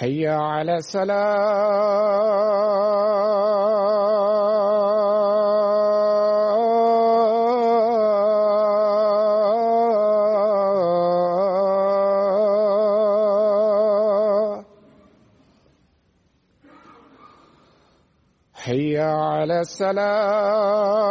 حي على الصلاة حي على السلام.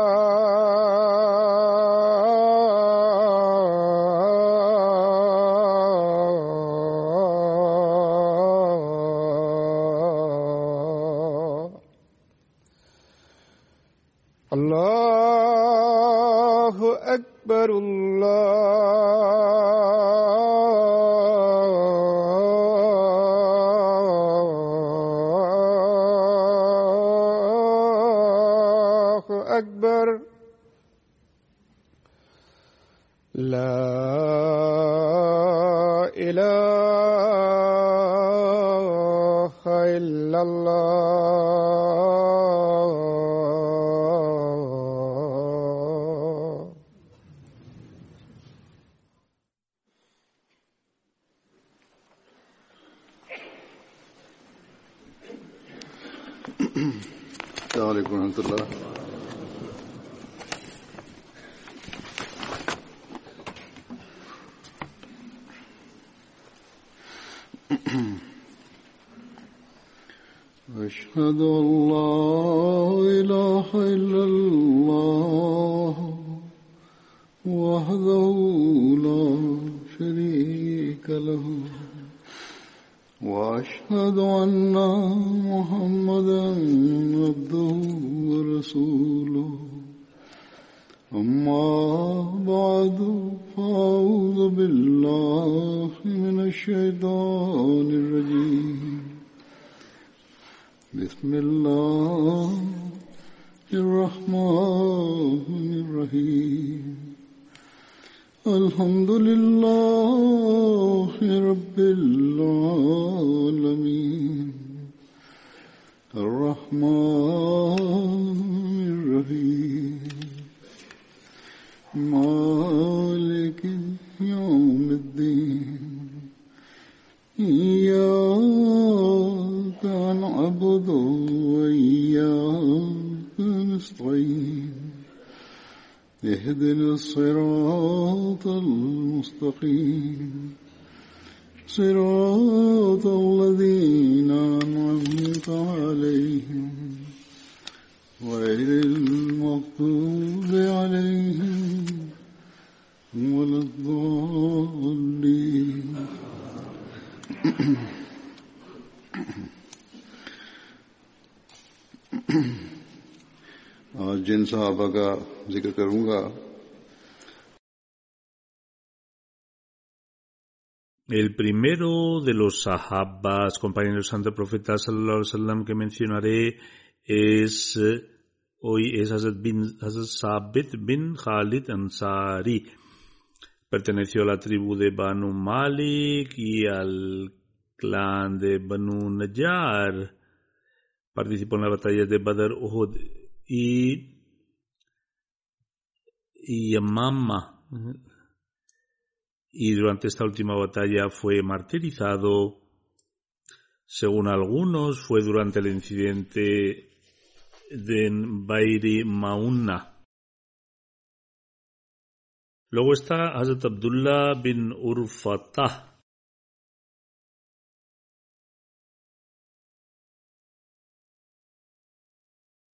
أشهد أن لا आज जिन साहबा का जिक्र करूंगा El primero de los sahabas, compañeros del santo profeta sallallahu alaihi wasallam que mencionaré es eh, hoy es Hazrat bin Hazrat Sabit bin Khalid Ansari. Perteneció a la tribu de Banu Malik y al clan de Banu Najjar. Participó en la batalla de Badr, Uhud y y Yamama y durante esta última batalla fue martirizado. Según algunos, fue durante el incidente de Bairi Maunna. Luego está Hazrat Abdullah bin Urfatah.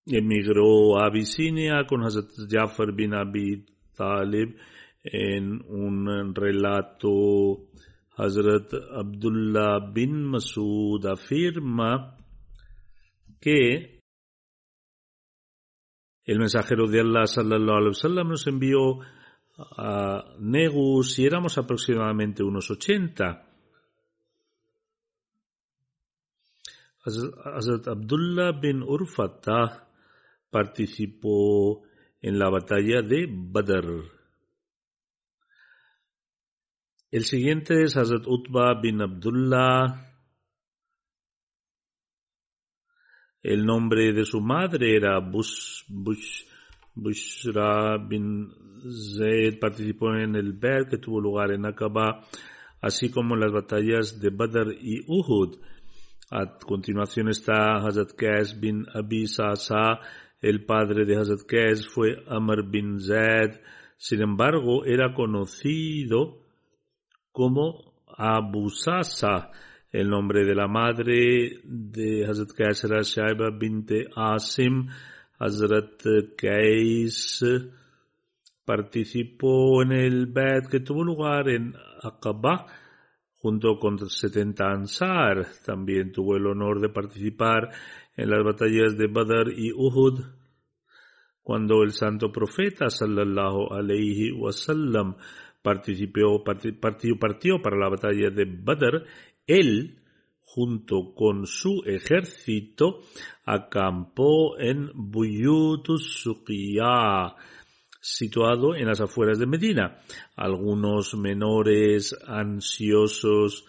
Emigró a Abisinia con Hazrat Jafar bin Abi Talib en un relato Hazrat Abdullah bin Masud afirma que el mensajero de Allah sallallahu alaihi wasallam nos envió a Negus y éramos aproximadamente unos 80. Hazrat Abdullah bin Urfatah participó en la batalla de Badr. El siguiente es Hazrat Utba bin Abdullah. El nombre de su madre era Bush, Bush, Bushra bin Zaid. Participó en el Ber que tuvo lugar en Aqaba, así como en las batallas de Badr y Uhud. A continuación está Hazrat Qais bin Abi Sasa. El padre de Hazrat Qais fue Amr bin Zaid. Sin embargo, era conocido como Abu Sasa, el nombre de la madre de Hazrat Qais era Shaiba binte Asim. Hazrat Qais participó en el Bet que tuvo lugar en Aqaba junto con 70 Ansar. También tuvo el honor de participar en las batallas de Badr y Uhud. Cuando el santo profeta sallallahu alayhi wasallam participó, partió, partió para la batalla de Badr, él, junto con su ejército, acampó en Buyutus situado en las afueras de Medina. Algunos menores ansiosos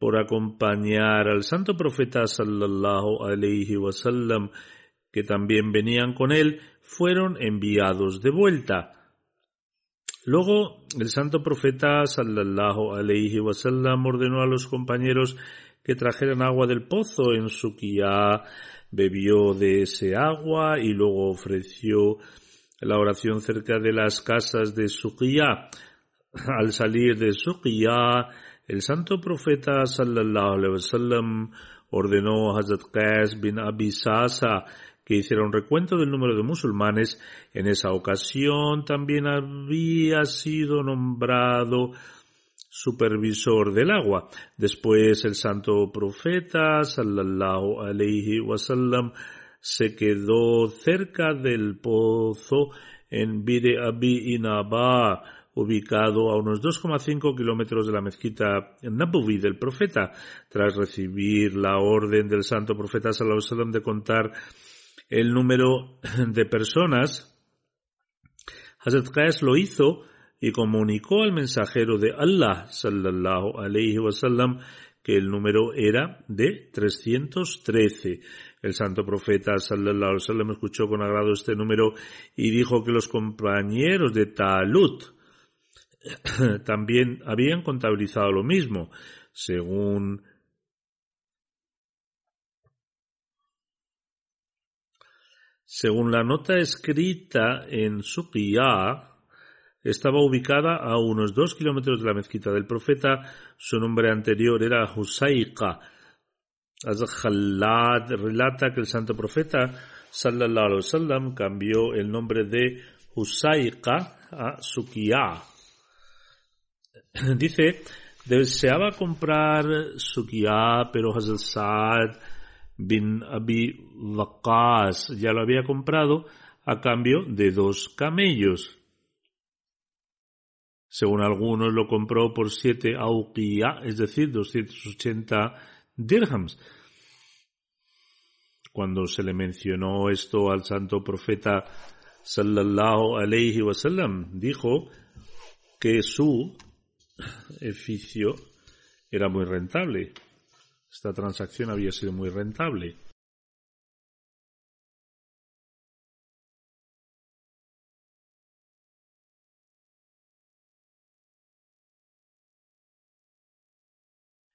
por acompañar al santo profeta sallallahu alayhi wasallam, que también venían con él, fueron enviados de vuelta. Luego, el santo profeta sallallahu alayhi wasallam ordenó a los compañeros que trajeran agua del pozo en Sukiya, bebió de ese agua y luego ofreció la oración cerca de las casas de Sukiya. Al salir de Sukiya, el santo profeta sallallahu alayhi wasallam ordenó a Hazrat Qais bin Abi Sasa que hiciera un recuento del número de musulmanes. En esa ocasión también había sido nombrado supervisor del agua. Después el santo profeta sallallahu alayhi wasallam se quedó cerca del pozo en Bire Abi Inaba, ubicado a unos 2,5 kilómetros de la mezquita Nabuvi del profeta. Tras recibir la orden del santo profeta sallallahu de contar el número de personas, Hazrat Qais lo hizo y comunicó al mensajero de Allah sallallahu alayhi wasallam que el número era de 313. El santo profeta sallallahu alayhi wasallam escuchó con agrado este número y dijo que los compañeros de Talut también habían contabilizado lo mismo. Según Según la nota escrita en Suqiyah, estaba ubicada a unos dos kilómetros de la mezquita del profeta. Su nombre anterior era Husayqa. Az-Khalad relata que el santo profeta sallallahu alaihi cambió el nombre de Husayqa a Suqiyah. Dice, deseaba comprar Suqiyah, pero Hazrat Saad bin Abi Waqas ya lo había comprado a cambio de dos camellos. Según algunos lo compró por siete auqiyah, es decir, 280 dirhams. Cuando se le mencionó esto al santo profeta sallallahu alayhi wasallam, dijo que su oficio era muy rentable. Esta transacción había sido muy rentable.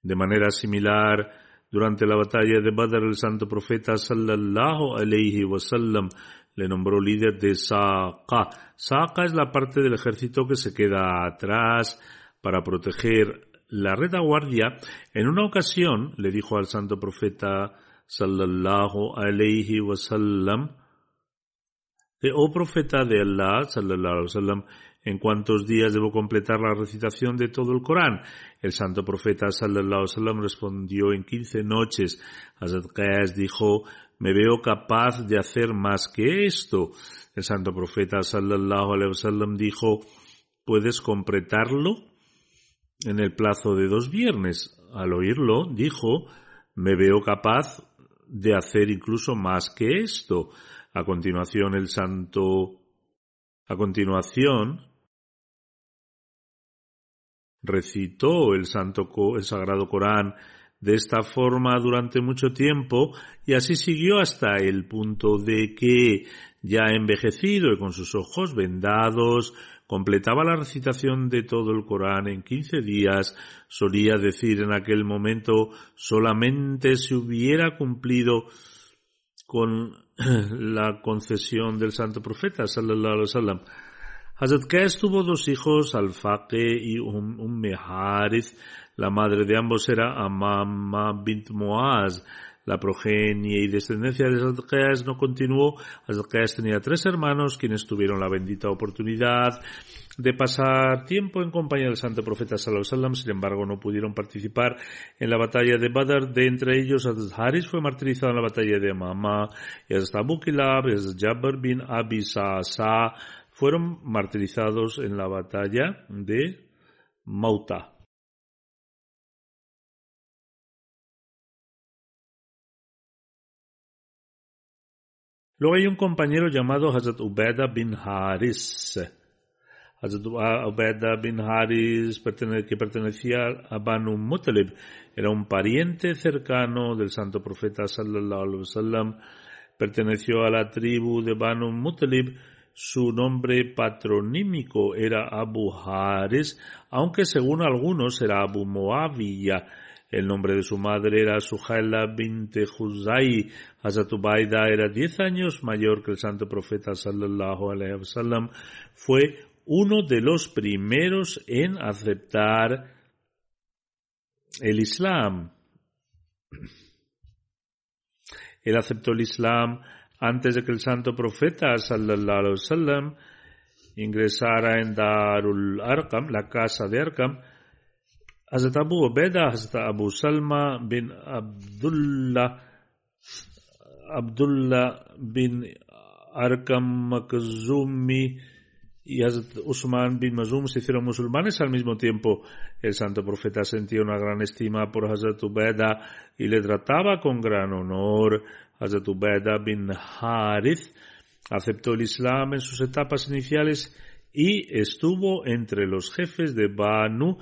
De manera similar, durante la batalla de Badr, el santo profeta sallallahu alayhi wasallam le nombró líder de Saqa. Saqa es la parte del ejército que se queda atrás para proteger la retaguardia. En una ocasión le dijo al santo profeta sallallahu alayhi wasallam, oh profeta de Allah sallallahu alayhi wasallam, en cuántos días debo completar la recitación de todo el Corán. El santo profeta sallallahu alaihi wasallam respondió en quince noches. Hazrat Qais dijo, me veo capaz de hacer más que esto. El santo profeta sallallahu alaihi wasallam dijo, ¿puedes completarlo? En el plazo de dos viernes. Al oírlo, dijo, me veo capaz de hacer incluso más que esto. A continuación, el santo, a continuación, recitó el santo el sagrado Corán de esta forma durante mucho tiempo y así siguió hasta el punto de que ya envejecido y con sus ojos vendados completaba la recitación de todo el Corán en quince días, solía decir en aquel momento solamente se hubiera cumplido con la concesión del santo profeta sallallahu alaihi tuvo dos hijos, Al-Faqe y Umm Harith. La madre de ambos era Amama bint Moaz. La progenie y descendencia de Qais no continuó. Qais tenía tres hermanos quienes tuvieron la bendita oportunidad de pasar tiempo en compañía del santo profeta sallallahu sin embargo no pudieron participar en la batalla de Badr, de entre ellos Haris fue martirizado en la batalla de Amama, y Hazrat Abu Kilab, y Hazrat Jabir bin Abi Sa'sa, fueron martirizados en la batalla de Mauta. Luego hay un compañero llamado Hazrat Ubeda bin Haris. Hazrat Ubeda bin Haris, que pertenecía a Banu Mutalib, era un pariente cercano del santo profeta sallallahu alaihi wasallam, perteneció a la tribu de Banu Mutalib su nombre patronímico era Abu Haris, aunque según algunos era Abu Moawiya. El nombre de su madre era Suhaila bint Huzai. Hazrat Ubaida era diez años mayor que el santo profeta sallallahu alaihi wasallam. Fue uno de los primeros en aceptar el Islam. Él aceptó el Islam antes de que el santo profeta sallallahu alaihi wasallam ingresara en Darul Arqam, la casa de Arqam, Hazrat Abu Ubeda, Hazrat Abu Salma bin Abdullah, Abdullah bin Arqam Makzumi y Hazrat Usman bin Mazum se hicieron musulmanes al mismo tiempo. El santo profeta sentía una gran estima por Hazrat Ubeda y le trataba con gran honor. Hazrat Ubeda bin Harith aceptó el Islam en sus etapas iniciales y estuvo entre los jefes de Banu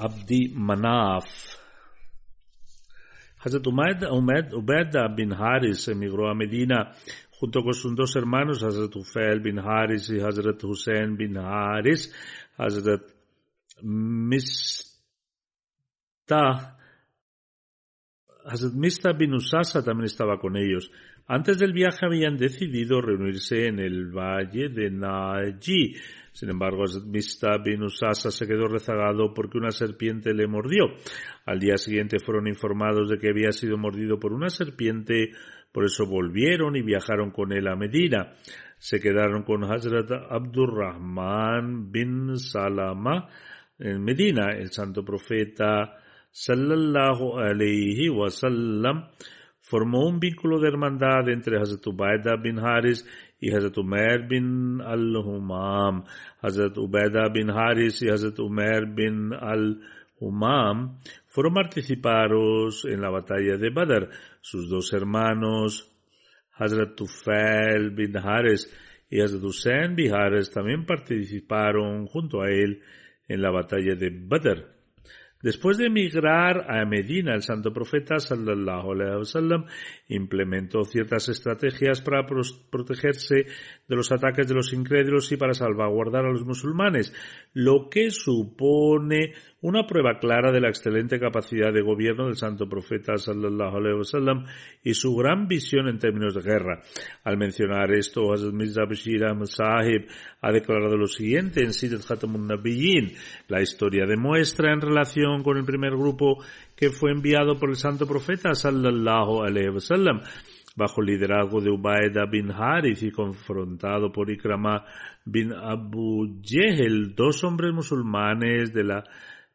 Abdi Manaf. Hazrat Ubeda bin Haris emigró a Medina junto con sus dos hermanos, Hazrat Ufail bin Haris y Hazrat Hussein bin Haris. Hazrat Mistah Hazrat Mista bin Usasa también estaba con ellos. Antes del viaje habían decidido reunirse en el valle de Naji. Sin embargo, Hazrat Mista bin Usasa se quedó rezagado porque una serpiente le mordió. Al día siguiente fueron informados de que había sido mordido por una serpiente, por eso volvieron y viajaron con él a Medina. Se quedaron con Hazrat Abdurrahman bin Salama en Medina. El santo profeta sallallahu alayhi wasallam formó un vínculo de hermandad entre Hazrat bin Haris y Hazrat Umair bin al-Humam. Hazrat Ubaida bin Haris y Hazrat Umair bin al-Humam fueron participaros en la batalla de Badr. Sus dos hermanos, Hazrat Tufail bin Haris y Hazrat Hussein bin Haris, también participaron junto a él en la batalla de Badr. Después de emigrar a Medina, el santo profeta sallallahu alaihi wasallam implementó ciertas estrategias para protegerse de los ataques de los incrédulos y para salvaguardar a los musulmanes, lo que supone una prueba clara de la excelente capacidad de gobierno del santo profeta sallallahu alaihi wasallam y su gran visión en términos de guerra. Al mencionar esto, Hazrat Mirza Bashir Sahib ha declarado lo siguiente en Sidat Khatamun Nabiyyin. La historia demuestra en relación con el primer grupo que fue enviado por el santo profeta sallallahu alaihi wasallam bajo el liderazgo de Ubaida bin Harith y confrontado por Ikrama bin Abu Jehel, dos hombres musulmanes de la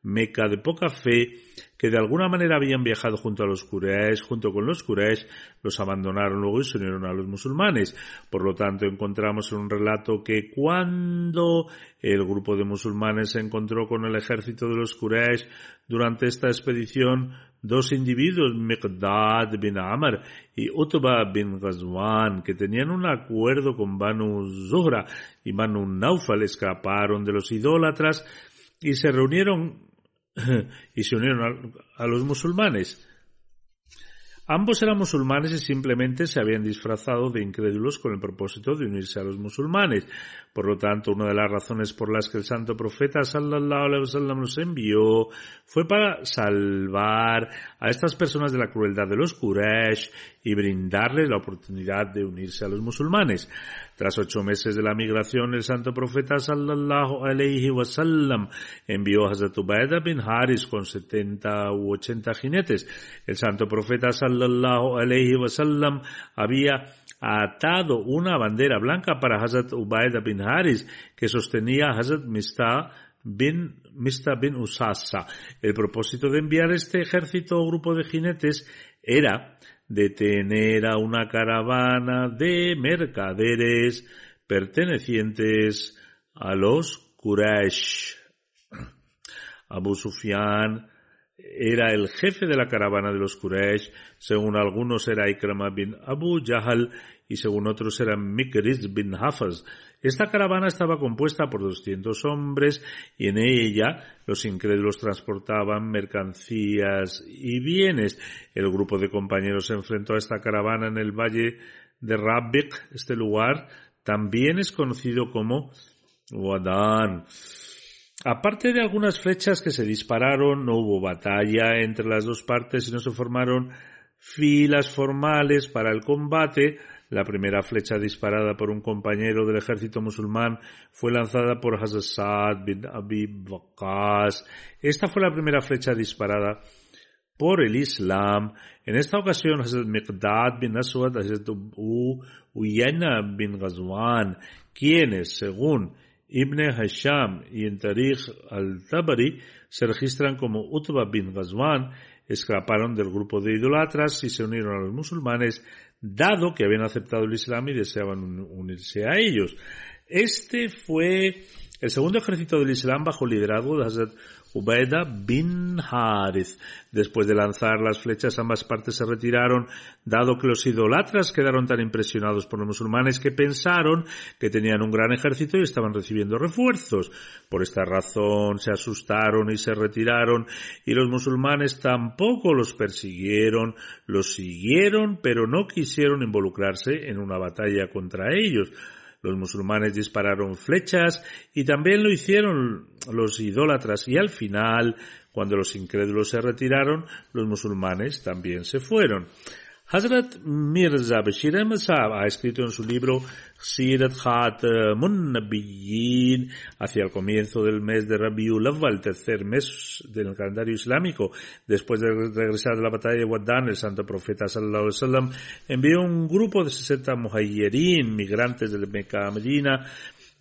Meca de poca fe, que de alguna manera habían viajado junto a los Quraysh, junto con los Quraysh, los abandonaron luego y se unieron a los musulmanes. Por lo tanto, encontramos en un relato que cuando el grupo de musulmanes se encontró con el ejército de los Quraysh durante esta expedición, dos individuos, Miqdad bin Amr y Utba bin Ghazwan, que tenían un acuerdo con Banu Zuhra y Banu Naufal, escaparon de los idólatras y se reunieron y se unieron a, los musulmanes. Ambos eran musulmanes y simplemente se habían disfrazado de incrédulos con el propósito de unirse a los musulmanes. Por lo tanto, una de las razones por las que el santo profeta sallallahu alaihi wasallam los envió fue para salvar a estas personas de la crueldad de los Quraysh y brindarles la oportunidad de unirse a los musulmanes. Tras ocho meses de la migración, el santo profeta sallallahu alayhi wasallam envió a Hazrat Ubaida bin Haris con 70 u 80 jinetes. El santo profeta sallallahu alayhi wasallam había atado una bandera blanca para Hazrat Ubaida bin Haris que sostenía Hazrat Mista bin Mista bin Usasa. El propósito de enviar este ejército o grupo de jinetes era detener a una caravana de mercaderes pertenecientes a los Quraysh. Abu Sufyan era el jefe de la caravana de los Quraysh, según algunos era Ikrama bin Abu Jahal y según otros era Mikriz bin Hafaz. Esta caravana estaba compuesta por 200 hombres y en ella los incrédulos transportaban mercancías y bienes. El grupo de compañeros se enfrentó a esta caravana en el valle de Rabbik. Este lugar también es conocido como Wadan. Aparte de algunas flechas que se dispararon, no hubo batalla entre las dos partes y no se formaron filas formales para el combate, la primera flecha disparada por un compañero del ejército musulmán fue lanzada por Hazrat bin Abi Waqas. Esta fue la primera flecha disparada por el Islam. En esta ocasión, Hazrat Miqdad bin Aswad, Hazrat Uyana bin Ghazwan, quienes, según Ibn Hasham y en Tariq al-Tabari, se registran como Utba bin Ghazwan, escaparon del grupo de idolatras y se unieron a los musulmanes dado que habían aceptado el Islam y deseaban unirse a ellos. Este fue el segundo ejército del Islam bajo el liderazgo de Hazrat Ubaida bin Harith. Después de lanzar las flechas, ambas partes se retiraron, dado que los idolatras quedaron tan impresionados por los musulmanes que pensaron que tenían un gran ejército y estaban recibiendo refuerzos. Por esta razón se asustaron y se retiraron, y los musulmanes tampoco los persiguieron, los siguieron, pero no quisieron involucrarse en una batalla contra ellos. Los musulmanes dispararon flechas y también lo hicieron los idólatras y al final, Cuando los incrédulos se retiraron, los musulmanes también se fueron. Hazrat Mirza Bashir Ahmad Saab ha escrito en su libro Sirat Khatamun Nabiyyin hacia el comienzo del mes de Rabiul Awwal, tercer mes del calendario islámico, después de regresar de la batalla de Waddan, el santo profeta sallallahu alaihi wasallam envió un grupo de 60 muhayyirin, migrantes de Mecca a Medina,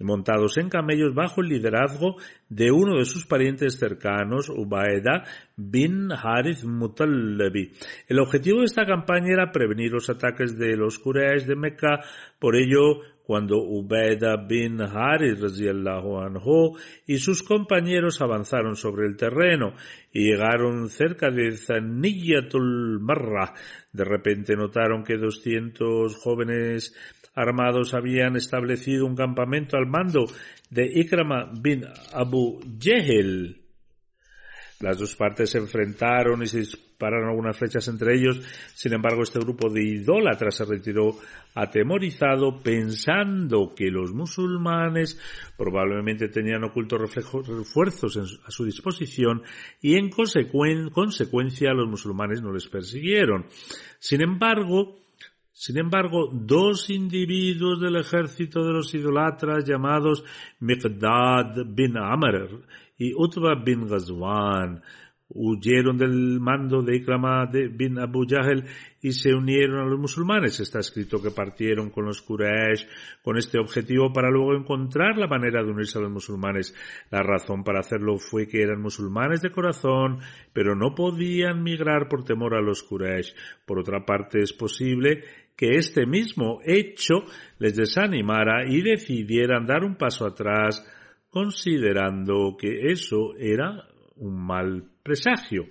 montados en camellos bajo el liderazgo de uno de sus parientes cercanos, Ubaeda bin Harith Mutallabi. El objetivo de esta campaña era prevenir los ataques de los Quraysh de Mecca, por ello cuando Ubaida bin Harith anhu y sus compañeros avanzaron sobre el terreno y llegaron cerca de Zaniyatul Marra. De repente notaron que 200 jóvenes armados habían establecido un campamento al mando de Ikrama bin Abu Jehel. Las dos partes se enfrentaron y se dispararon algunas flechas entre ellos. Sin embargo, este grupo de idólatras se retiró atemorizado pensando que los musulmanes probablemente tenían ocultos refuerzos a su disposición y en consecuencia los musulmanes no les persiguieron. Sin embargo, sin embargo, dos individuos del ejército de los idolatras llamados Miqdad bin Amr y Utba bin Ghazwan huyeron del mando de Ikrama bin Abu Jahl y se unieron a los musulmanes. Está escrito que partieron con los Quraysh con este objetivo para luego encontrar la manera de unirse a los musulmanes. La razón para hacerlo fue que eran musulmanes de corazón, pero no podían migrar por temor a los Quraysh. Por otra parte, es posible que este mismo hecho les desanimara y decidieran dar un paso atrás considerando que eso era un mal presagio.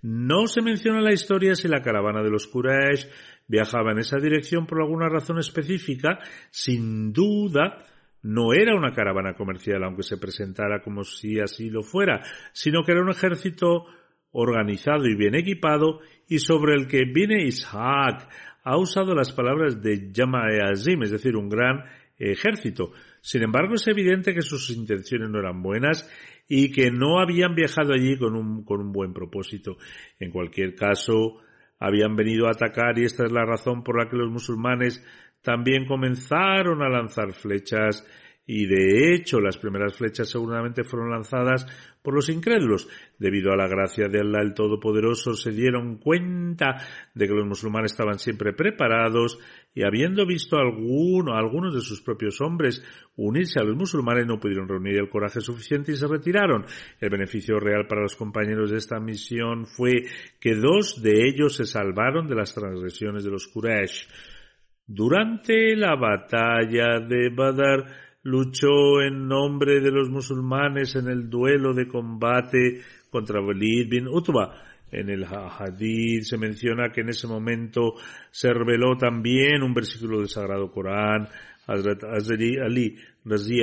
No se menciona en la historia si la caravana de los Quraysh viajaba en esa dirección por alguna razón específica. Sin duda, no era una caravana comercial, aunque se presentara como si así lo fuera, sino que era un ejército organizado y bien equipado y sobre el que viene Ishaq ha usado las palabras de Yama Azim, es decir, un gran ejército. Sin embargo, es evidente que sus intenciones no eran buenas y que no habían viajado allí con un, con un buen propósito. En cualquier caso, habían venido a atacar y esta es la razón por la que los musulmanes también comenzaron a lanzar flechas y de hecho las primeras flechas seguramente fueron lanzadas por los incrédulos. Debido a la gracia de Allah el Todopoderoso se dieron cuenta de que los musulmanes estaban siempre preparados y habiendo visto a alguno, algunos de sus propios hombres unirse a los musulmanes no pudieron reunir el coraje suficiente y se retiraron. El beneficio real para los compañeros de esta misión fue que dos de ellos se salvaron de las transgresiones de los Quraysh. Durante la batalla de Badr, luchó en nombre de los musulmanes en el duelo de combate contra Walid bin Utba. En el hadith se menciona que en ese momento se reveló también un versículo del Sagrado Corán. Hazrat Ali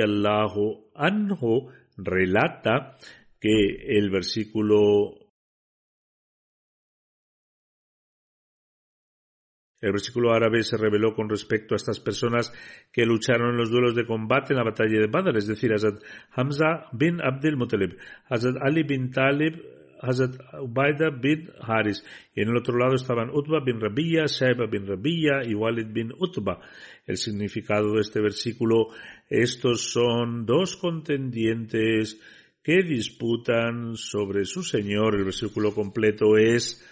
Allahu anhu relata que el versículo El versículo árabe se reveló con respecto a estas personas que lucharon en los duelos de combate en la batalla de Badr, es decir, Hazrat Hamza bin Abdel Muttalib, Hazrat Ali bin Talib, Hazrat Ubaida bin Haris, y en el otro lado estaban Utba bin Rabiya, Shaiba bin Rabiya y Walid bin Utba. El significado de este versículo, estos son dos contendientes que disputan sobre su Señor. El versículo completo es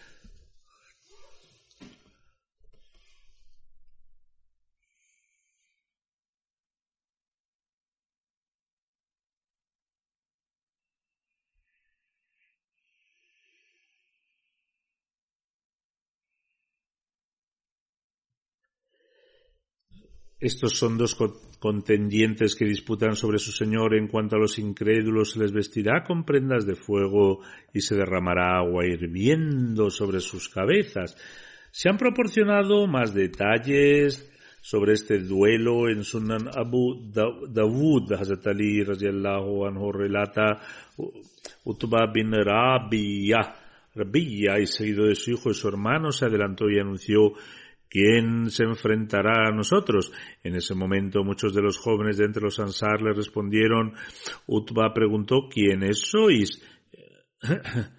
Estos son dos contendientes que disputan sobre su Señor en cuanto a los incrédulos se les vestirá con prendas de fuego y se derramará agua hirviendo sobre sus cabezas. Se han proporcionado más detalles sobre este duelo en Sunan Abu Dawud, Hazrat Ali anhu relata Utba bin Rabia, Rabia y seguido de su hijo y su hermano se adelantó y anunció ¿Quién se enfrentará a nosotros? En ese momento muchos de los jóvenes de entre los Ansar le respondieron, Utba preguntó, ¿quiénes sois?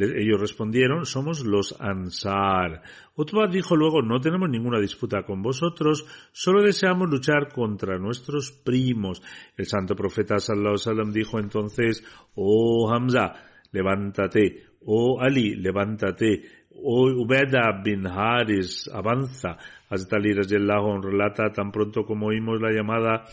Ellos respondieron, somos los Ansar. Utbah dijo luego, no tenemos ninguna disputa con vosotros, solo deseamos luchar contra nuestros primos. El santo profeta sallallahu wasallam dijo entonces, oh Hamza, levántate, oh Ali, levántate, Ubeda bin Haris, avanza. Hazrat Ali radiallahu relata tan pronto como oímos la llamada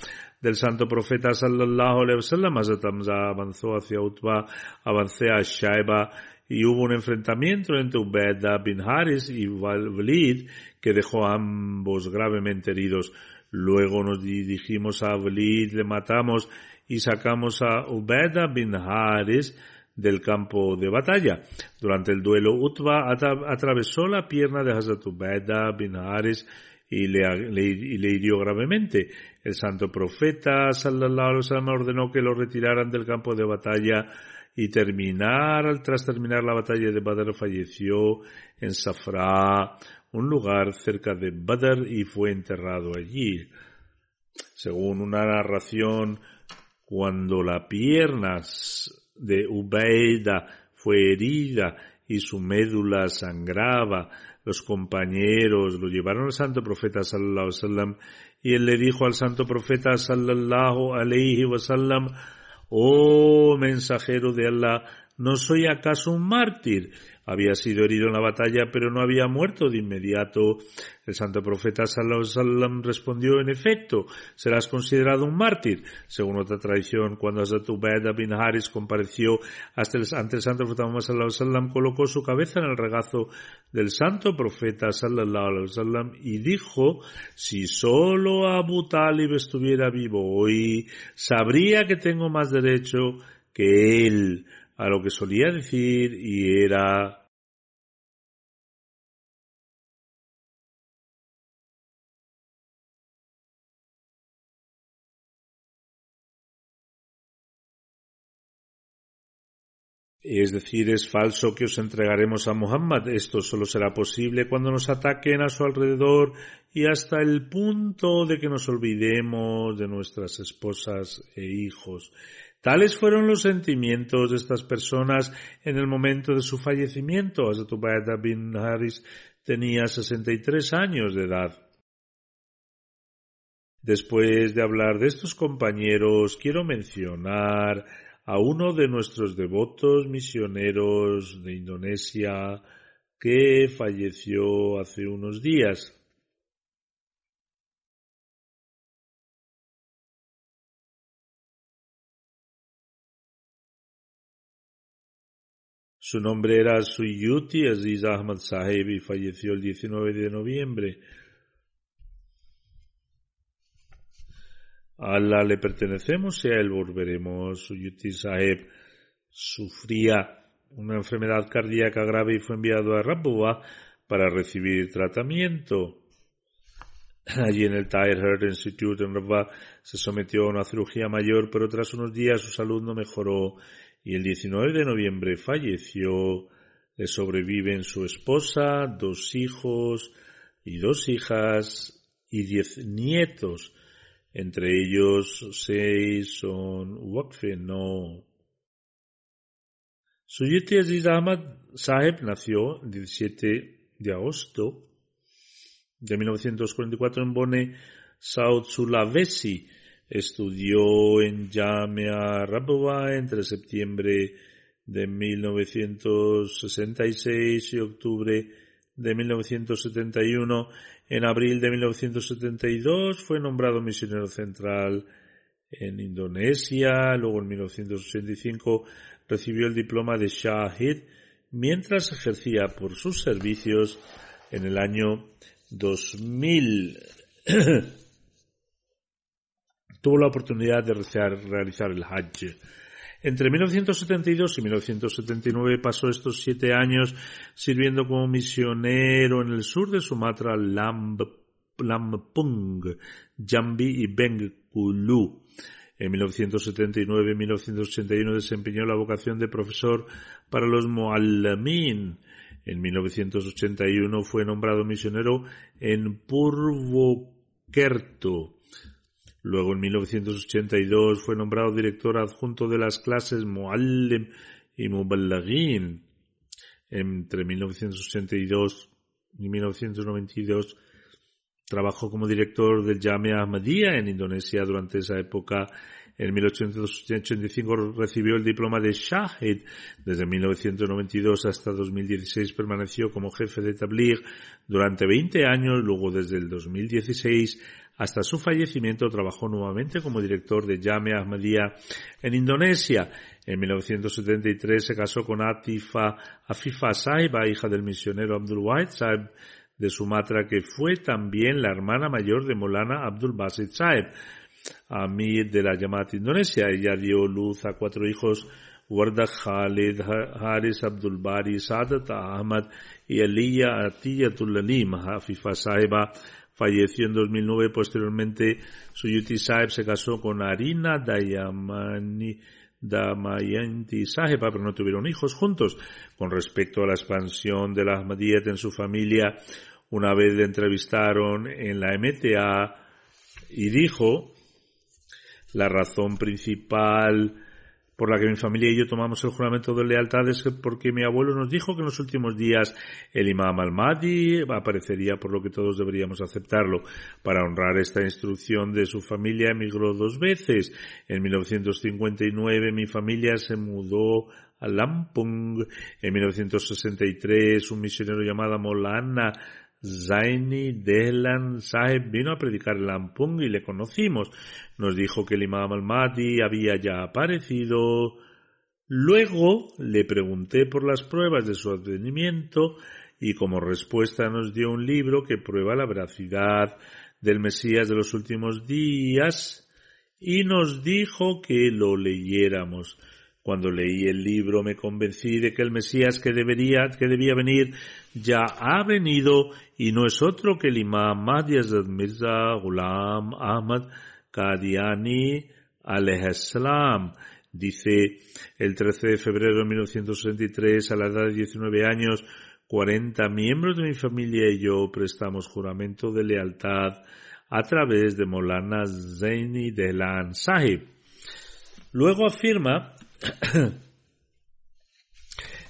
del santo profeta sallallahu alaihi wasallam, Hamza avanzó hacia Utbah, avancé a Shaiba y hubo un enfrentamiento entre Ubeda bin Haris y Walid que dejó a ambos gravemente heridos. Luego nos dirigimos a Walid, le matamos y sacamos a Ubeda bin Haris del campo de batalla. Durante el duelo, Utba atra- atravesó la pierna de Hazrat Ubeda bin Haris y le, le- y le hirió gravemente. El santo profeta sallallahu alaihi wasallam ordenó que lo retiraran del campo de batalla y terminar, tras terminar la batalla de Badr falleció en Safra, un lugar cerca de Badr y fue enterrado allí. Según una narración, cuando la pierna de Ubaida fue herida y su médula sangraba, los compañeros lo llevaron al santo profeta sallallahu alaihi wasallam y él le dijo al santo profeta sallallahu alaihi wasallam, oh mensajero de Allah, ¿no soy acaso un mártir? Había sido herido en la batalla, pero no había muerto de inmediato. El santo profeta sallallahu respondió, en efecto, serás considerado un mártir. Según otra tradición, cuando Hazrat Ubaida bin Haris compareció hasta el- ante el santo profeta Muhammad sallallahu colocó su cabeza en el regazo del santo profeta sallallahu y dijo, si solo Abu Talib estuviera vivo hoy, sabría que tengo más derecho que él a lo que solía decir y era Es decir, es falso que os entregaremos a Muhammad. Esto solo será posible cuando nos ataquen a su alrededor y hasta el punto de que nos olvidemos de nuestras esposas e hijos. Tales fueron los sentimientos de estas personas en el momento de su fallecimiento. Hazrat Ubaida bin Haris tenía 63 años de edad. Después de hablar de estos compañeros, quiero mencionar a uno de nuestros devotos misioneros de Indonesia que falleció hace unos días. Su nombre era Suyuti Aziz Ahmad Sahib y falleció el 19 de noviembre. A Allah le pertenecemos y a él volveremos. Suyuti Sahib sufría una enfermedad cardíaca grave y fue enviado a Rabuwa para recibir tratamiento. Allí en el Tyre Heart Institute en Rabuwa se sometió a una cirugía mayor, pero tras unos días su salud no mejoró y el 19 de noviembre falleció. Le sobreviven su esposa, dos hijos y dos hijas y diez nietos. Entre ellos seis son Waqfe, no. Suyuti Aziz Ahmad Saheb nació el 17 de agosto de 1944 en Bone, South Sulawesi. Estudió en Jamia Rabowa entre septiembre de 1966 y octubre de 1971. En abril de 1972 fue nombrado misionero central en Indonesia. Luego en 1985 recibió el diploma de Shahid mientras ejercía por sus servicios en el año 2000. Tuvo la oportunidad de realizar el Hajj. Entre 1972 y 1979 pasó estos siete años sirviendo como misionero en el sur de Sumatra, Lamb, Lampung, Jambi y Bengkulu. En 1979 y 1981 desempeñó la vocación de profesor para los Muallamin. En 1981 fue nombrado misionero en Purwokerto. Luego en 1982 fue nombrado director adjunto de las clases Muallim y Muballagin. Entre 1982 y 1992 trabajó como director del Jamia Ahmadiyya en Indonesia durante esa época. En 1885 recibió el diploma de Shahid. Desde 1992 hasta 2016 permaneció como jefe de Tabligh durante 20 años. Luego, desde el 2016 hasta su fallecimiento, trabajó nuevamente como director de Jamia Ahmadiyya en Indonesia. En 1973 se casó con Atifa Afifa Saiba, hija del misionero Abdul Wahid Saib de Sumatra, que fue también la hermana mayor de Molana Abdul Basit Saib, Amir de la llamada Indonesia. Ella dio luz a cuatro hijos, Warda Khalid, Haris Abdul Bari, Sadat Ahmad y Aliya Atiyatul Alim. Afifa Saiba falleció en 2009. Posteriormente, Suyuti Saib se casó con Arina Dayamani Damayanti Sahiba, pero no tuvieron hijos juntos. Con respecto a la expansión de la Ahmadiyyat en su familia, una vez le entrevistaron en la MTA y dijo la razón principal por la que mi familia y yo tomamos el juramento de lealtad es porque mi abuelo nos dijo que en los últimos días el imam al-Mahdi aparecería por lo que todos deberíamos aceptarlo. Para honrar esta instrucción de su familia emigró dos veces. En 1959 mi familia se mudó a Lampung. En 1963 un misionero llamado Molana Zaini Dehlan Sahib vino a predicar en Lampung y le conocimos. Nos dijo que el Imam al-Mahdi había ya aparecido. Luego le pregunté por las pruebas de su advenimiento y como respuesta nos dio un libro que prueba la veracidad del Mesías de los últimos días y nos dijo que lo leyéramos. Cuando leí el libro me convencí de que el Mesías que debería, que debía venir ya ha venido y no es otro que el imam Mahdi Azad Mirza Ghulam Ahmad Qadiani salam. Dice el 13 de febrero de 1963 a la edad de 19 años 40 miembros de mi familia y yo prestamos juramento de lealtad a través de Molana Zaini Delan Sahib. Luego afirma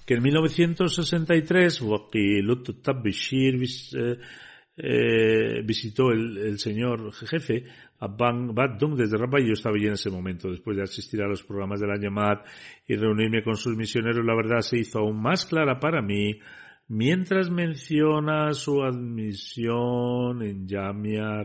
que en 1963 Wakilut Tabbishir eh, eh, visitó el, señor jefe a Bang Badung desde Rabat y yo estaba allí en ese momento. Después de asistir a los programas de la llamada y reunirme con sus misioneros, la verdad se hizo aún más clara para mí mientras menciona su admisión en Jamia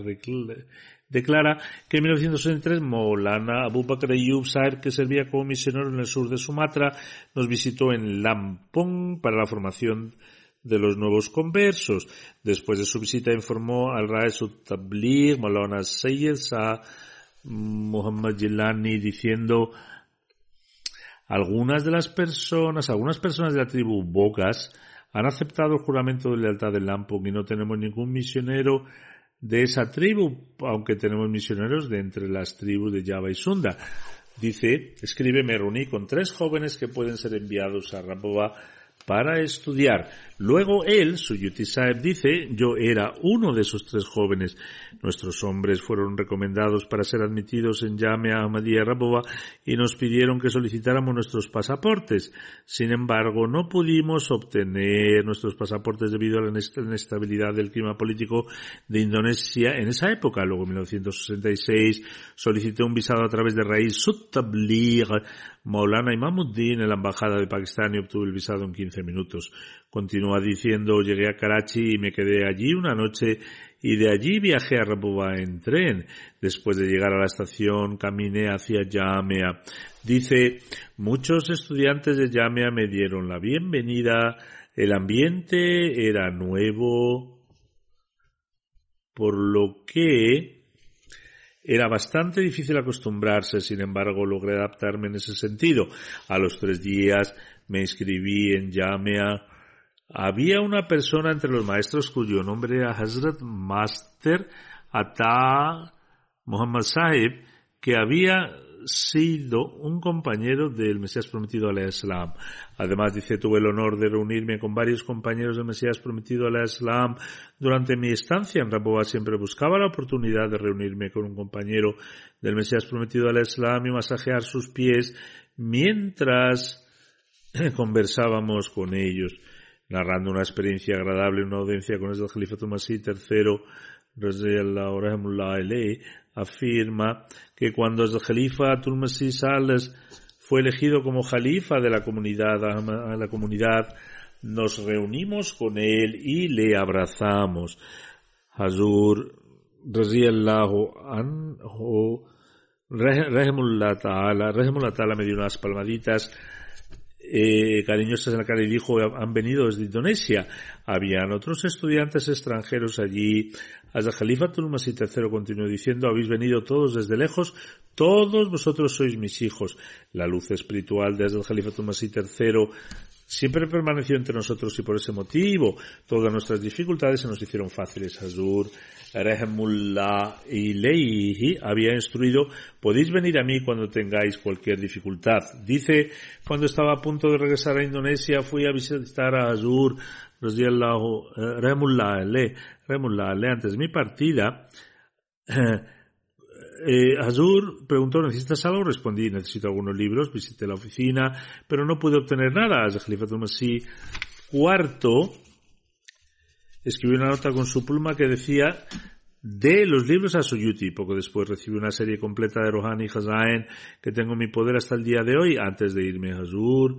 declara que en 1963 Molana Abu Bakr Saer, que servía como misionero en el sur de Sumatra, nos visitó en Lampong para la formación de los nuevos conversos. Después de su visita informó al Raes Tabligh, Molana Sayyid a Muhammad Jilani diciendo algunas de las personas, algunas personas de la tribu Bogas han aceptado el juramento de lealtad de Lampong y no tenemos ningún misionero de esa tribu, aunque tenemos misioneros de entre las tribus de Java y Sunda. Dice, escribe, me reuní con tres jóvenes que pueden ser enviados a Rabova para estudiar. Luego él, Suyuti Saeb, dice, yo era uno de esos tres jóvenes. Nuestros hombres fueron recomendados para ser admitidos en Yamea Ahmadiyya Rabova y nos pidieron que solicitáramos nuestros pasaportes. Sin embargo, no pudimos obtener nuestros pasaportes debido a la inestabilidad del clima político de Indonesia en esa época. Luego, en 1966, solicité un visado a través de Raíz Suttablir Maulana Imamuddin en la embajada de Pakistán y obtuve el visado en 15 minutos. Continúa diciendo, llegué a Karachi y me quedé allí una noche y de allí viajé a Rabuba en tren. Después de llegar a la estación caminé hacia Yamea. Dice, muchos estudiantes de Yamea me dieron la bienvenida. El ambiente era nuevo, por lo que era bastante difícil acostumbrarse, sin embargo logré adaptarme en ese sentido. A los tres días me inscribí en Yamea. Había una persona entre los maestros cuyo nombre era Hazrat Master Ata Muhammad Sahib, que había sido un compañero del Mesías prometido al Islam. Además, dice, tuve el honor de reunirme con varios compañeros del Mesías prometido al Islam. Durante mi estancia en Raboba siempre buscaba la oportunidad de reunirme con un compañero del Mesías prometido al Islam y masajear sus pies mientras conversábamos con ellos. narrando una experiencia agradable en una audiencia con el Khalifa Masih III, afirma que cuando el Khalifa Masih Sales fue elegido como Khalifa de la comunidad, a la comunidad, nos reunimos con él y le abrazamos. Hazur, Raziyallahu anhu, Rahimullah Ta'ala, Rahimullah Ta'ala me dio unas palmaditas eh, cariñosas en la cara y dijo, han venido desde Indonesia. Habían otros estudiantes extranjeros allí. Hasta Khalifa Tulmasi III continuó diciendo, habéis venido todos desde lejos, todos vosotros sois mis hijos. La luz espiritual desde el Khalifa Tulmasi III siempre permaneció entre nosotros y por ese motivo todas nuestras dificultades se nos hicieron fáciles. Azur, Rahemullah Ileihi había instruido, podéis venir a mí cuando tengáis cualquier dificultad. Dice, cuando estaba a punto de regresar a Indonesia, fui a visitar a Azur, Rahemullah Ale, antes de mi partida, eh, Azur preguntó, ¿necesitas algo? Respondí, necesito algunos libros, visité la oficina, pero no pude obtener nada. Khalifatul Masih cuarto escribió una nota con su pluma que decía de los libros a Suyuti. Poco después recibí una serie completa de Rohani y Hazaen que tengo en mi poder hasta el día de hoy. Antes de irme a Hazur,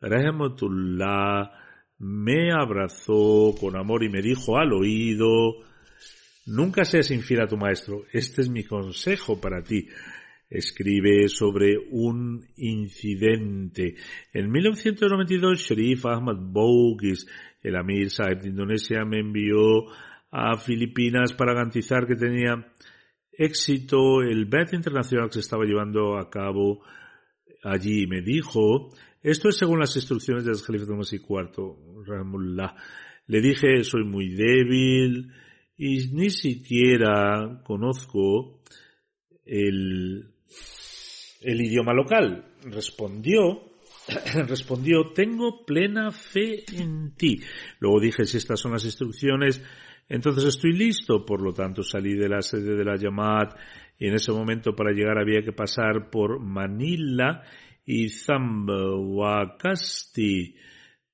Rahmatullah me abrazó con amor y me dijo al oído, Nunca seas infiel a tu maestro. Este es mi consejo para ti. Escribe sobre un incidente. En 1992, Sharif Ahmad Bougis, el Amir Saeb de Indonesia, me envió a Filipinas para garantizar que tenía éxito el BET internacional que se estaba llevando a cabo allí. Me dijo, esto es según las instrucciones del Jalifa Tomás IV, Ramullah. Le dije, soy muy débil, y ni siquiera conozco el, el idioma local. Respondió, respondió, tengo plena fe en ti. Luego dije, si estas son las instrucciones, entonces estoy listo. Por lo tanto, salí de la sede de la Yamat y en ese momento para llegar había que pasar por Manila y Zamboacasti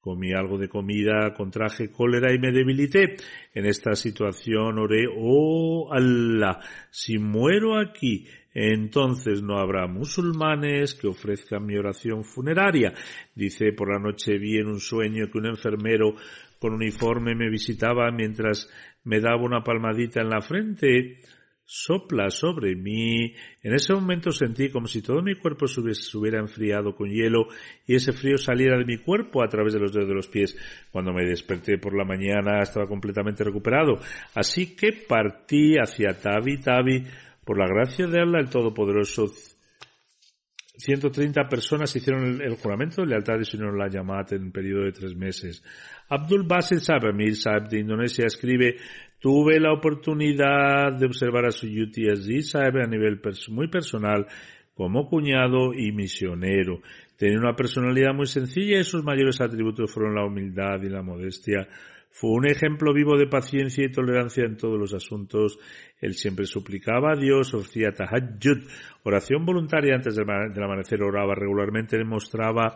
comí algo de comida, contraje cólera y me debilité. En esta situación oré, oh Allah, si muero aquí, entonces no habrá musulmanes que ofrezcan mi oración funeraria. Dice, por la noche vi en un sueño que un enfermero con uniforme me visitaba mientras me daba una palmadita en la frente sopla sobre mí. En ese momento sentí como si todo mi cuerpo se hubiera enfriado con hielo y ese frío saliera de mi cuerpo a través de los dedos de los pies. Cuando me desperté por la mañana estaba completamente recuperado. Así que partí hacia Tabi Tabi por la gracia de Allah el Todopoderoso. 130 personas hicieron el, juramento de lealtad y unieron la Yamat en un periodo de tres meses. Abdul Basit Saab, Amir Saab de Indonesia, escribe, Tuve la oportunidad de observar a Suyuti Aziz a nivel muy personal como cuñado y misionero. Tenía una personalidad muy sencilla y sus mayores atributos fueron la humildad y la modestia. Fue un ejemplo vivo de paciencia y tolerancia en todos los asuntos. Él siempre suplicaba a Dios, ofrecía tahajjud, oración voluntaria antes del amanecer, oraba regularmente, demostraba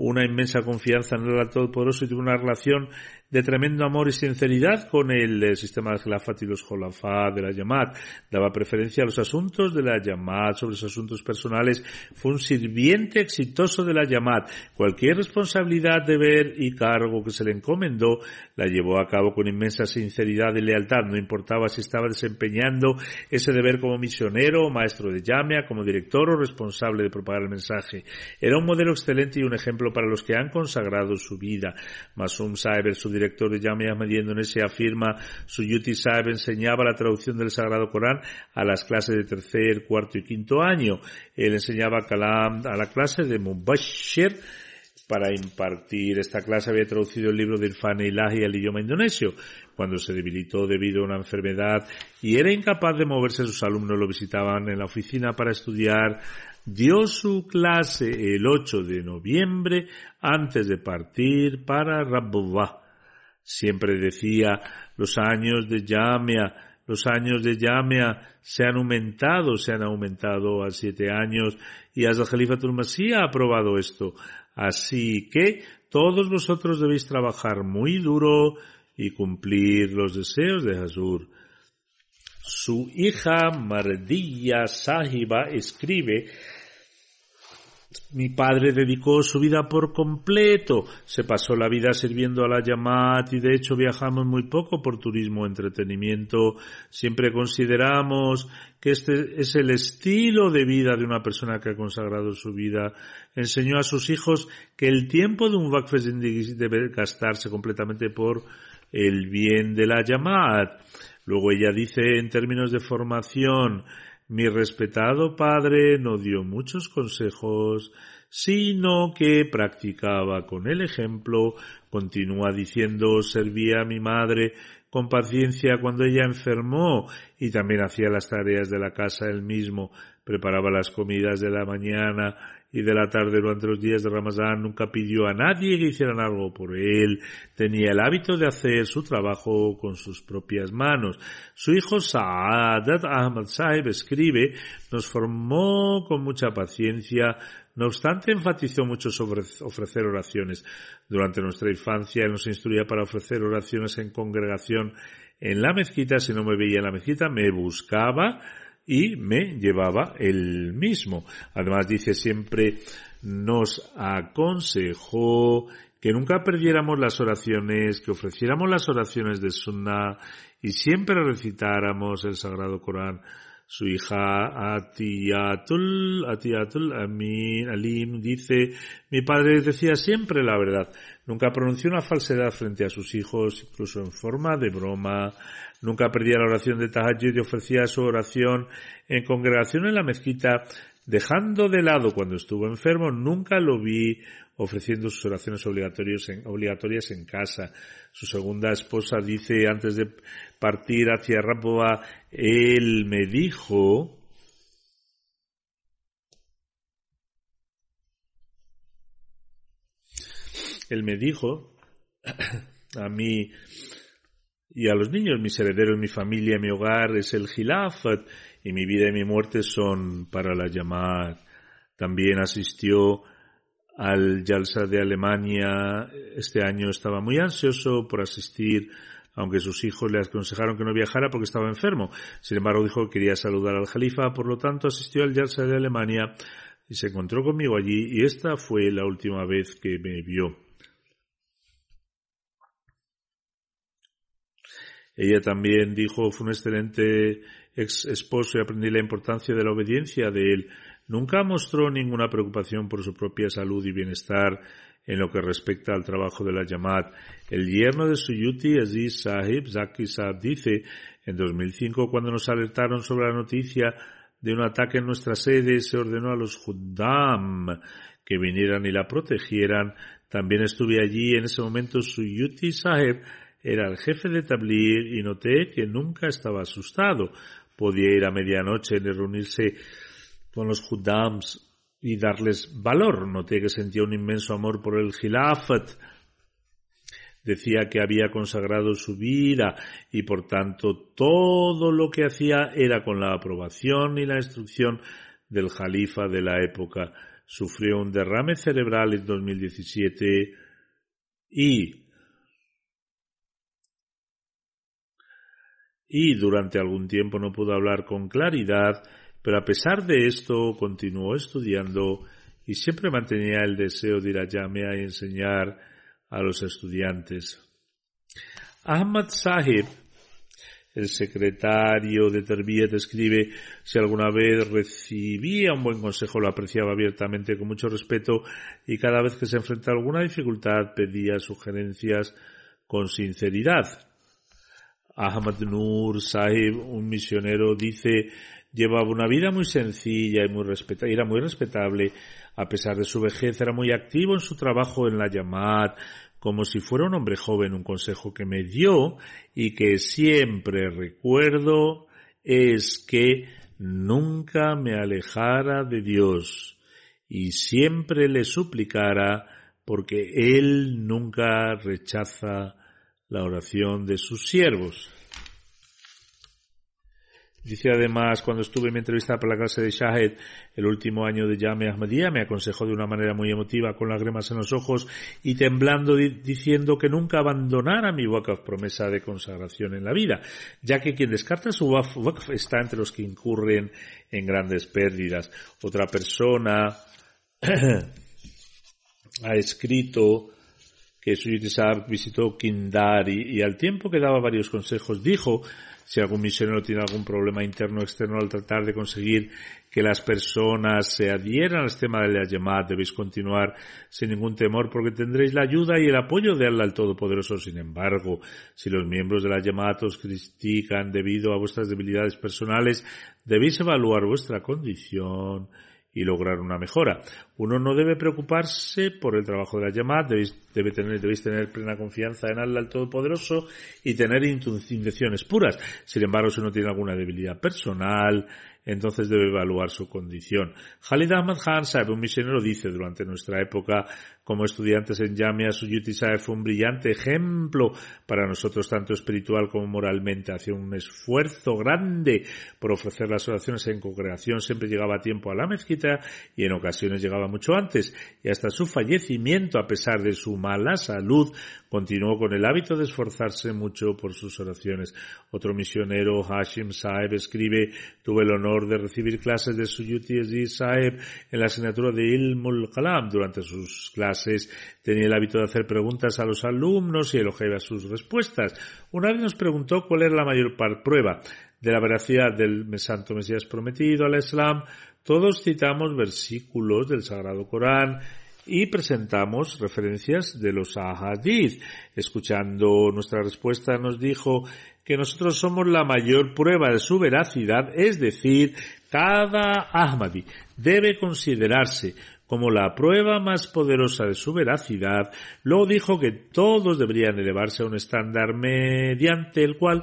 una inmensa confianza en el Todopoderoso y tuvo una relación de tremendo amor y sinceridad con el, sistema de Khilafat y los Jolafat de la Yamat. Daba preferencia a los asuntos de la Yamat sobre los asuntos personales. Fue un sirviente exitoso de la Yamat. Cualquier responsabilidad, deber y cargo que se le encomendó la llevó a cabo con inmensa sinceridad y lealtad. No importaba si estaba desempeñando ese deber como misionero maestro de Yamia, como director o responsable de propagar el mensaje. Era un modelo excelente y un ejemplo para los que han consagrado su vida. Masum Saeber, su director de Jamia Ahmadiyya Indonesia, afirma, Suyuti Saeb enseñaba la traducción del Sagrado Corán a las clases de tercer, cuarto y quinto año. Él enseñaba Kalam a la clase de Mubashir, para impartir esta clase había traducido el libro de Irfan Ilahi al idioma indonesio. Cuando se debilitó debido a una enfermedad y era incapaz de moverse, sus alumnos lo visitaban en la oficina para estudiar. Dio su clase el 8 de noviembre antes de partir para Rabbullah. Siempre decía, los años de Yamea, los años de Yamea se han aumentado, se han aumentado a siete años y Khalifatul Masih ha aprobado esto. Así que todos vosotros debéis trabajar muy duro y cumplir los deseos de Hazur. Su hija Mardiya Sahiba escribe mi padre dedicó su vida por completo, se pasó la vida sirviendo a la Yamat y de hecho viajamos muy poco por turismo o entretenimiento. Siempre consideramos que este es el estilo de vida de una persona que ha consagrado su vida. Enseñó a sus hijos que el tiempo de un Wakf debe gastarse completamente por el bien de la Yamat. Luego ella dice en términos de formación, mi respetado padre no dio muchos consejos, sino que practicaba con el ejemplo, continúa diciendo, servía a mi madre con paciencia cuando ella enfermó y también hacía las tareas de la casa él mismo, preparaba las comidas de la mañana y de la tarde durante los días de Ramadán nunca pidió a nadie que hicieran algo por él. Tenía el hábito de hacer su trabajo con sus propias manos. Su hijo Saadat Ahmad Sahib escribe, nos formó con mucha paciencia, no obstante enfatizó mucho sobre ofrecer oraciones. Durante nuestra infancia él nos instruía para ofrecer oraciones en congregación en la mezquita. Si no me veía en la mezquita me buscaba y me llevaba el mismo. Además dice siempre nos aconsejó que nunca perdiéramos las oraciones, que ofreciéramos las oraciones de Sunnah y siempre recitáramos el Sagrado Corán. Su hija Atiatul, Atiatul Amin Alim dice, mi padre decía siempre la verdad, nunca pronunció una falsedad frente a sus hijos, incluso en forma de broma. Nunca perdía la oración de Tahajjud y ofrecía su oración en congregación en la mezquita, dejando de lado cuando estuvo enfermo, nunca lo vi ofreciendo sus oraciones obligatorias en, obligatorias en casa. Su segunda esposa dice antes de partir hacia Raboa, él me dijo, él me dijo a mí, y a los niños, mis herederos, mi familia, mi hogar es el Gilafat y mi vida y mi muerte son para la llamada. También asistió al Jalsa de Alemania. Este año estaba muy ansioso por asistir, aunque sus hijos le aconsejaron que no viajara porque estaba enfermo. Sin embargo, dijo que quería saludar al Jalifa, por lo tanto asistió al Jalsa de Alemania y se encontró conmigo allí y esta fue la última vez que me vio. Ella también dijo, fue un excelente ex esposo y aprendí la importancia de la obediencia de él. Nunca mostró ninguna preocupación por su propia salud y bienestar en lo que respecta al trabajo de la Yamat. El yerno de Suyuti, Aziz Sahib, Zaki Saab, dice, en 2005, cuando nos alertaron sobre la noticia de un ataque en nuestra sede, se ordenó a los Juddam que vinieran y la protegieran. También estuve allí en ese momento Suyuti Sahib era el jefe de Tablir y noté que nunca estaba asustado. Podía ir a medianoche y reunirse con los Hudams y darles valor. Noté que sentía un inmenso amor por el Gilafat. Decía que había consagrado su vida y por tanto todo lo que hacía era con la aprobación y la instrucción del Jalifa de la época. Sufrió un derrame cerebral en 2017 y y durante algún tiempo no pudo hablar con claridad, pero a pesar de esto continuó estudiando y siempre mantenía el deseo de ir a Yamea y enseñar a los estudiantes. Ahmad Sahib, el secretario de Terbiyat, escribe si alguna vez recibía un buen consejo lo apreciaba abiertamente con mucho respeto y cada vez que se enfrentaba a alguna dificultad pedía sugerencias con sinceridad. Ahmad Nur Sahib, un misionero, dice, llevaba una vida muy sencilla y muy respetable, era muy respetable, a pesar de su vejez, era muy activo en su trabajo en la Yamad, como si fuera un hombre joven, un consejo que me dio y que siempre recuerdo es que nunca me alejara de Dios y siempre le suplicara porque Él nunca rechaza la oración de sus siervos. Dice además, cuando estuve en mi entrevista para la clase de Shahed, el último año de Yame Ahmadiyya, me aconsejó de una manera muy emotiva, con lágrimas en los ojos y temblando, diciendo que nunca abandonara mi wakaf promesa de consagración en la vida, ya que quien descarta su wakaf está entre los que incurren en grandes pérdidas. Otra persona ha escrito que Suyuti visitó Kindari y al tiempo que daba varios consejos dijo si algún misionero tiene algún problema interno o externo al tratar de conseguir que las personas se adhieran al sistema de la llamada, debéis continuar sin ningún temor porque tendréis la ayuda y el apoyo de Allah al Todopoderoso. Sin embargo, si los miembros de la llamada os critican debido a vuestras debilidades personales, debéis evaluar vuestra condición y lograr una mejora. Uno no debe preocuparse por el trabajo de la llamada, debéis, debe tener, debéis tener plena confianza en Allah el Todopoderoso y tener intenciones puras. Sin embargo, si uno tiene alguna debilidad personal, entonces debe evaluar su condición. Khalid Ahmad Khan un misionero, dice durante nuestra época como estudiantes en Yamia, Suyuti Saeb fue un brillante ejemplo para nosotros, tanto espiritual como moralmente. Hacía un esfuerzo grande por ofrecer las oraciones en congregación, siempre llegaba a tiempo a la mezquita y en ocasiones llegaba mucho antes. Y hasta su fallecimiento, a pesar de su mala salud, continuó con el hábito de esforzarse mucho por sus oraciones. Otro misionero, Hashim Saeb, escribe, tuve el honor de recibir clases de Suyuti Saeb en la asignatura de Ilmul Kalam. Durante sus clases tenía el hábito de hacer preguntas a los alumnos y elogiaba sus respuestas. Una vez nos preguntó cuál era la mayor prueba de la veracidad del Santo Mesías prometido al Islam. Todos citamos versículos del Sagrado Corán y presentamos referencias de los ahadith. Escuchando nuestra respuesta nos dijo que nosotros somos la mayor prueba de su veracidad, es decir, cada Ahmadi debe considerarse como la prueba más poderosa de su veracidad, luego dijo que todos deberían elevarse a un estándar mediante el cual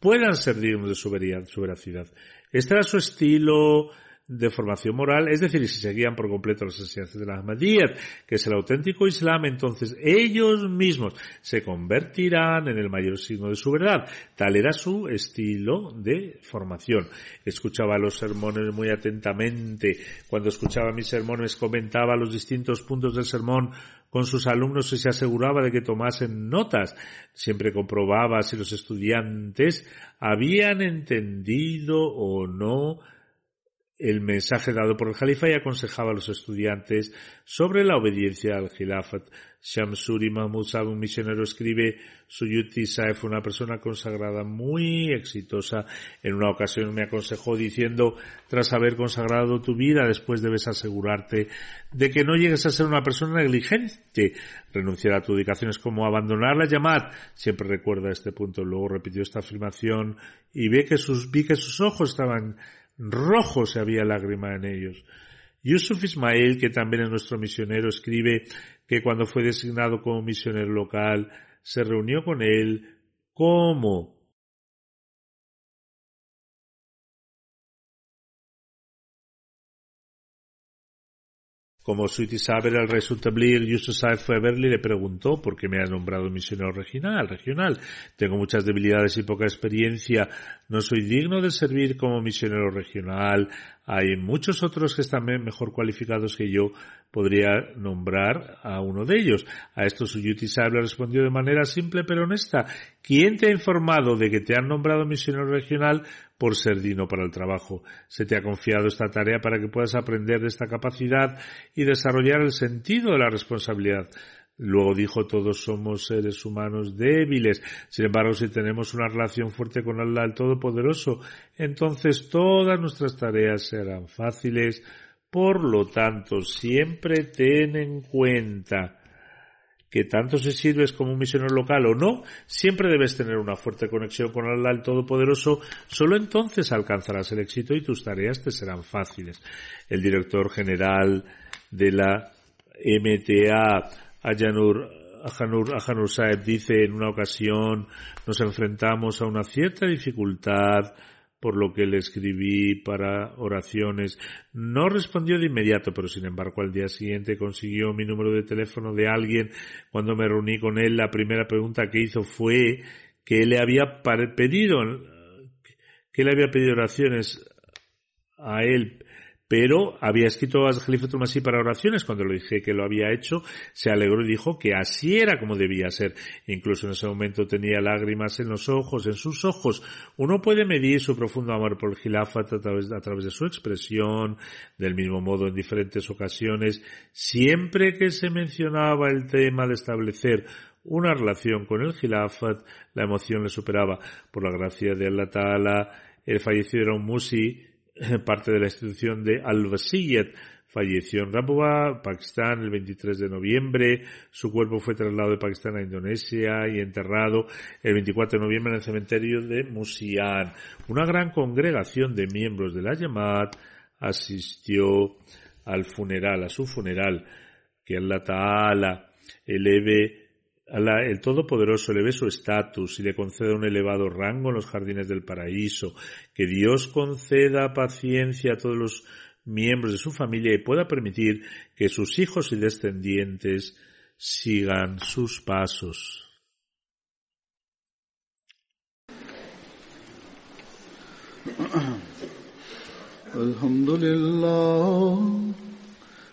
puedan ser dignos de su veracidad. Este era su estilo de formación moral, es decir, si seguían por completo las enseñanzas de la Ahmadiyyat, que es el auténtico Islam, entonces ellos mismos se convertirán en el mayor signo de su verdad. Tal era su estilo de formación. Escuchaba los sermones muy atentamente. Cuando escuchaba mis sermones comentaba los distintos puntos del sermón con sus alumnos y se aseguraba de que tomasen notas. Siempre comprobaba si los estudiantes habían entendido o no el mensaje dado por el Jalifa y aconsejaba a los estudiantes sobre la obediencia al Khilafat. Shamsuri Mahmud Saab, un misionero, escribe, Suyuti Sae fue una persona consagrada muy exitosa. En una ocasión me aconsejó diciendo, tras haber consagrado tu vida, después debes asegurarte de que no llegues a ser una persona negligente. Renunciar a tu dedicación es como abandonar la llamada. Siempre recuerda este punto. Luego repitió esta afirmación y ve que sus, vi que sus ojos estaban rojo se había lágrima en ellos. Yusuf Ismail, que también es nuestro misionero, escribe que cuando fue designado como misionero local, se reunió con él como Como Sweetie Saber, el rey Tablir, Yusuf Saeb fue a verle y le preguntó por qué me ha nombrado misionero regional, regional. Tengo muchas debilidades y poca experiencia. No soy digno de servir como misionero regional. Hay muchos otros que están mejor cualificados que yo. Podría nombrar a uno de ellos. A esto Suyuti Saeb le respondió de manera simple pero honesta. ¿Quién te ha informado de que te han nombrado misionero regional? por ser digno para el trabajo. Se te ha confiado esta tarea para que puedas aprender de esta capacidad y desarrollar el sentido de la responsabilidad. Luego dijo, todos somos seres humanos débiles. Sin embargo, si tenemos una relación fuerte con Allah el Todopoderoso, entonces todas nuestras tareas serán fáciles. Por lo tanto, siempre ten en cuenta que tanto si sirves como un misionero local o no, siempre debes tener una fuerte conexión con Allah el Todopoderoso, solo entonces alcanzarás el éxito y tus tareas te serán fáciles. El director general de la MTA, Ayanur Ajanur Saeb, dice en una ocasión nos enfrentamos a una cierta dificultad por lo que le escribí para oraciones. No respondió de inmediato, pero sin embargo al día siguiente consiguió mi número de teléfono de alguien. Cuando me reuní con él, la primera pregunta que hizo fue que le había pedido que le había pedido oraciones a él pero había escrito a Khalifatul Masih para oraciones. Cuando le dije que lo había hecho, se alegró y dijo que así era como debía ser. Incluso en ese momento tenía lágrimas en los ojos, en sus ojos. Uno puede medir su profundo amor por el Khilafat a través, a través de su expresión, del mismo modo en diferentes ocasiones. Siempre que se mencionaba el tema de establecer una relación con el Khilafat, la emoción le superaba. Por la gracia de Allah el fallecido era un musi parte de la institución de Al-Wasiyat. Falleció en Rabwa, Pakistán, el 23 de noviembre. Su cuerpo fue trasladado de Pakistán a Indonesia y enterrado el 24 de noviembre en el cementerio de Musian. Una gran congregación de miembros de la Yamat asistió al funeral, a su funeral. Que Allah Ta'ala eleve el Todopoderoso le ve su estatus y le conceda un elevado rango en los jardines del paraíso, que Dios conceda paciencia a todos los miembros de su familia y pueda permitir que sus hijos y descendientes sigan sus pasos.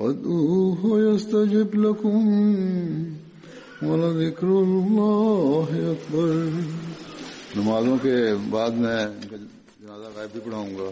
وادعوه يستجب لكم ولذكر الله أكبر۔ نمازوں کے بعد میں جنازہ غائب بھی پڑھاؤں گا۔